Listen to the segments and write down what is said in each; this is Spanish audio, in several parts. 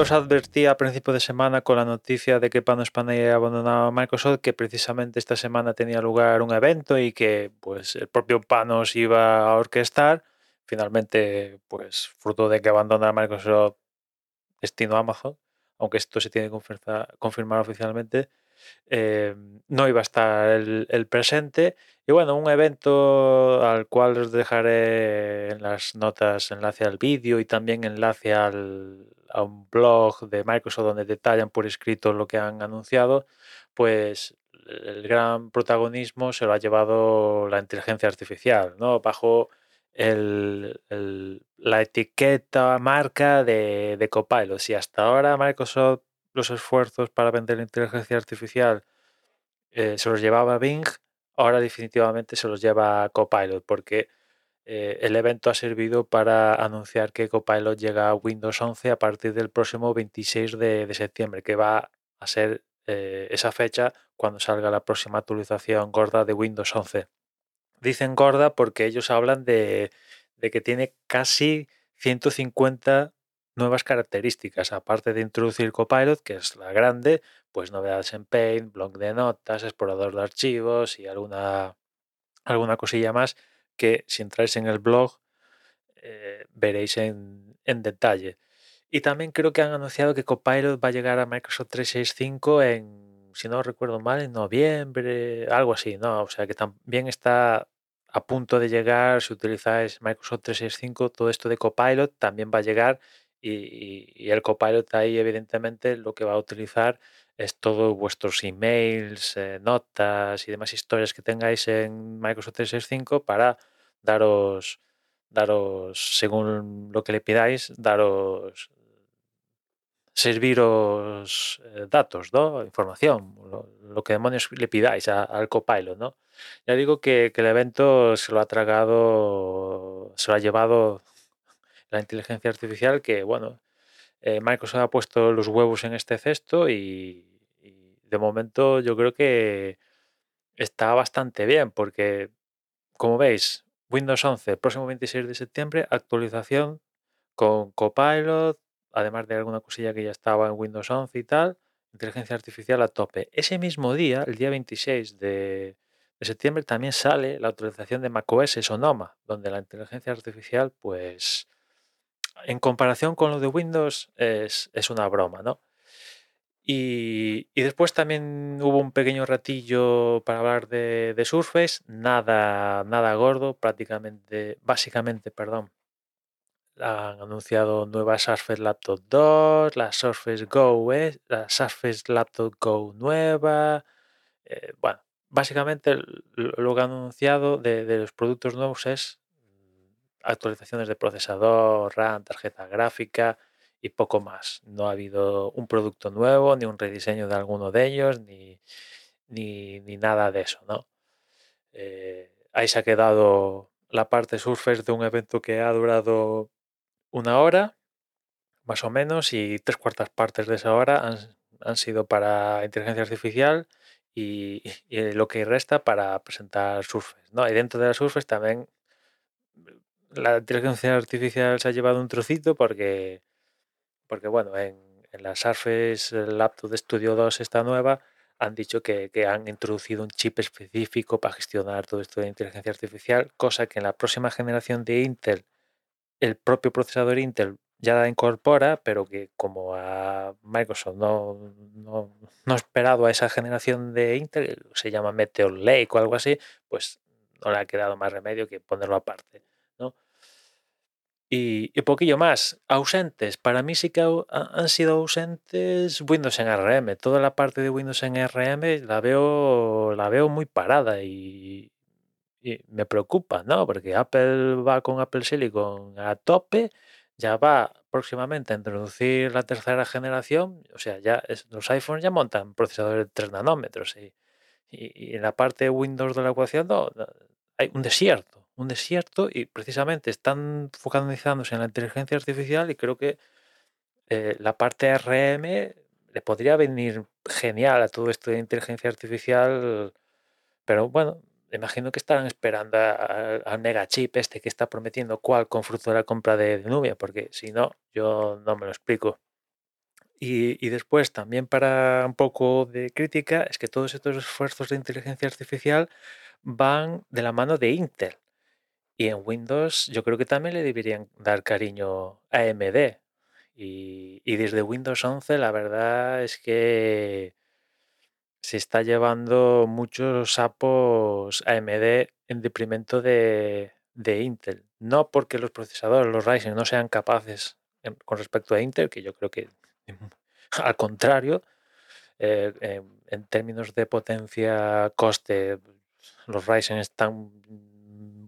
os advertí a principio de semana con la noticia de que Panos Panay abandonaba Microsoft que precisamente esta semana tenía lugar un evento y que pues el propio Panos iba a orquestar. Finalmente, pues fruto de que abandona Microsoft destino Amazon, aunque esto se tiene que confirmar, oficialmente, eh, no iba a estar el, presente. Y bueno, un evento al cual os dejaré en las notas enlace al vídeo y también enlace al, a un blog de Microsoft donde detallan por escrito lo que han anunciado, pues el gran protagonismo se lo ha llevado la inteligencia artificial, ¿no? Bajo el, la etiqueta marca de, de Copilot. Si hasta ahora Microsoft los esfuerzos para vender inteligencia artificial eh, se los llevaba Bing, ahora definitivamente se los lleva Copilot, porque eh, el evento ha servido para anunciar que Copilot llega a Windows 11 a partir del próximo 26 de, septiembre, que va a ser eh, esa fecha cuando salga la próxima actualización gorda de Windows 11. Dicen gorda porque ellos hablan de que tiene casi 150 nuevas características, aparte de introducir Copilot, que es la grande, pues novedades en Paint, blog de notas, explorador de archivos y alguna, alguna cosilla más que si entráis en el blog eh, veréis en, en, detalle. Y también creo que han anunciado que Copilot va a llegar a Microsoft 365 en, si no recuerdo mal, en noviembre, algo así, ¿no? O sea que también está a punto de llegar, si utilizáis Microsoft 365, todo esto de Copilot también va a llegar y, el Copilot ahí evidentemente lo que va a utilizar es todos vuestros emails, eh, notas y demás historias que tengáis en Microsoft 365 para daros, daros, según lo que le pidáis, daros, serviros eh, datos, ¿no? Información, lo, que demonios le pidáis al Copilot, ¿no? Ya digo que el evento se lo ha tragado, se lo ha llevado la inteligencia artificial que, bueno, eh, Microsoft ha puesto los huevos en este cesto y, de momento yo creo que está bastante bien porque, como veis, Windows 11, próximo 26 de septiembre, actualización con Copilot, además de alguna cosilla que ya estaba en Windows 11 y tal, inteligencia artificial a tope. Ese mismo día, el día 26 de, de septiembre, también sale la actualización de macOS Sonoma, donde la inteligencia artificial, pues en comparación con lo de Windows es, una broma, ¿no? Y, después también hubo un pequeño ratillo para hablar de, Surface, nada, nada gordo, prácticamente, básicamente, perdón. Han anunciado nuevas Surface Laptop 2, la Surface Go, ¿eh? la Surface Laptop Go nueva. Eh, bueno, básicamente lo que han anunciado de los productos nuevos es actualizaciones de procesador, RAM, tarjeta gráfica y poco más. No ha habido un producto nuevo, ni un rediseño de alguno de ellos, ni, ni, nada de eso, ¿no? Eh, ahí se ha quedado la parte Surface de un evento que ha durado una hora, más o menos, y tres cuartas partes de esa hora han, sido para inteligencia artificial y, lo que resta para presentar Surface, ¿no? Y dentro de la Surface también la inteligencia artificial se ha llevado un trocito porque, porque bueno, en, en la Surface Laptop Studio 2, esta nueva, han dicho que, han introducido un chip específico para gestionar todo esto de inteligencia artificial, cosa que en la próxima generación de Intel, el propio procesador Intel ya la incorpora, pero que como a Microsoft no, no, no ha esperado a esa generación de Intel, se llama Meteor Lake o algo así, pues no le ha quedado más remedio que ponerlo aparte. Y, poquillo más. Ausentes. Para mí sí que han sido ausentes Windows en RM. Toda la parte de Windows en RM la veo, la veo muy parada y, me preocupa, ¿no? Porque Apple va con Apple Silicon a tope, ya va próximamente a introducir la tercera generación. O sea, ya los iPhones ya montan procesadores de 3 nanómetros y, y, en la parte de Windows de la ecuación no, hay un desierto un desierto y precisamente están focalizándose en la inteligencia artificial y creo que eh, la parte RM le podría venir genial a todo esto de inteligencia artificial, pero bueno, imagino que estarán esperando al mega chip este que está prometiendo cuál con fruto de la compra de, Nubia, porque si no, yo no me lo explico. Y, y después, también para un poco de crítica, es que todos estos esfuerzos de inteligencia artificial van de la mano de Intel. Y en Windows yo creo que también le deberían dar cariño a AMD. Y, y desde Windows 11 la verdad es que se está llevando muchos sapos AMD en detrimento de, de Intel. No porque los procesadores, los Ryzen, no sean capaces con respecto a Intel, que yo creo que al contrario, eh, en, términos de potencia, coste, los Ryzen están,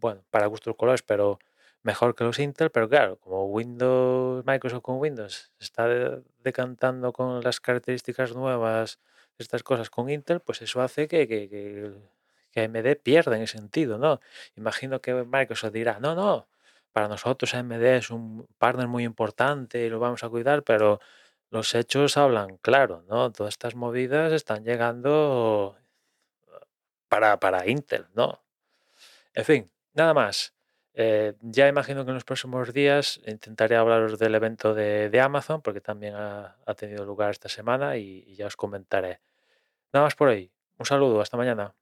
bueno, para gustos colores, pero mejor que los Intel, pero claro, como Windows, Microsoft con Windows está de- decantando con las características nuevas, estas cosas con Intel, pues eso hace que, que, que, AMD pierda en ese sentido, ¿no? Imagino que Microsoft dirá, no, no, para nosotros AMD es un partner muy importante y lo vamos a cuidar, pero los hechos hablan claro, ¿no? Todas estas movidas están llegando para, para Intel, ¿no? En fin, nada más. Eh, ya imagino que en los próximos días intentaré hablaros del evento de, Amazon, porque también ha, ha tenido lugar esta semana y, y ya os comentaré. Nada más por hoy. Un saludo, hasta mañana.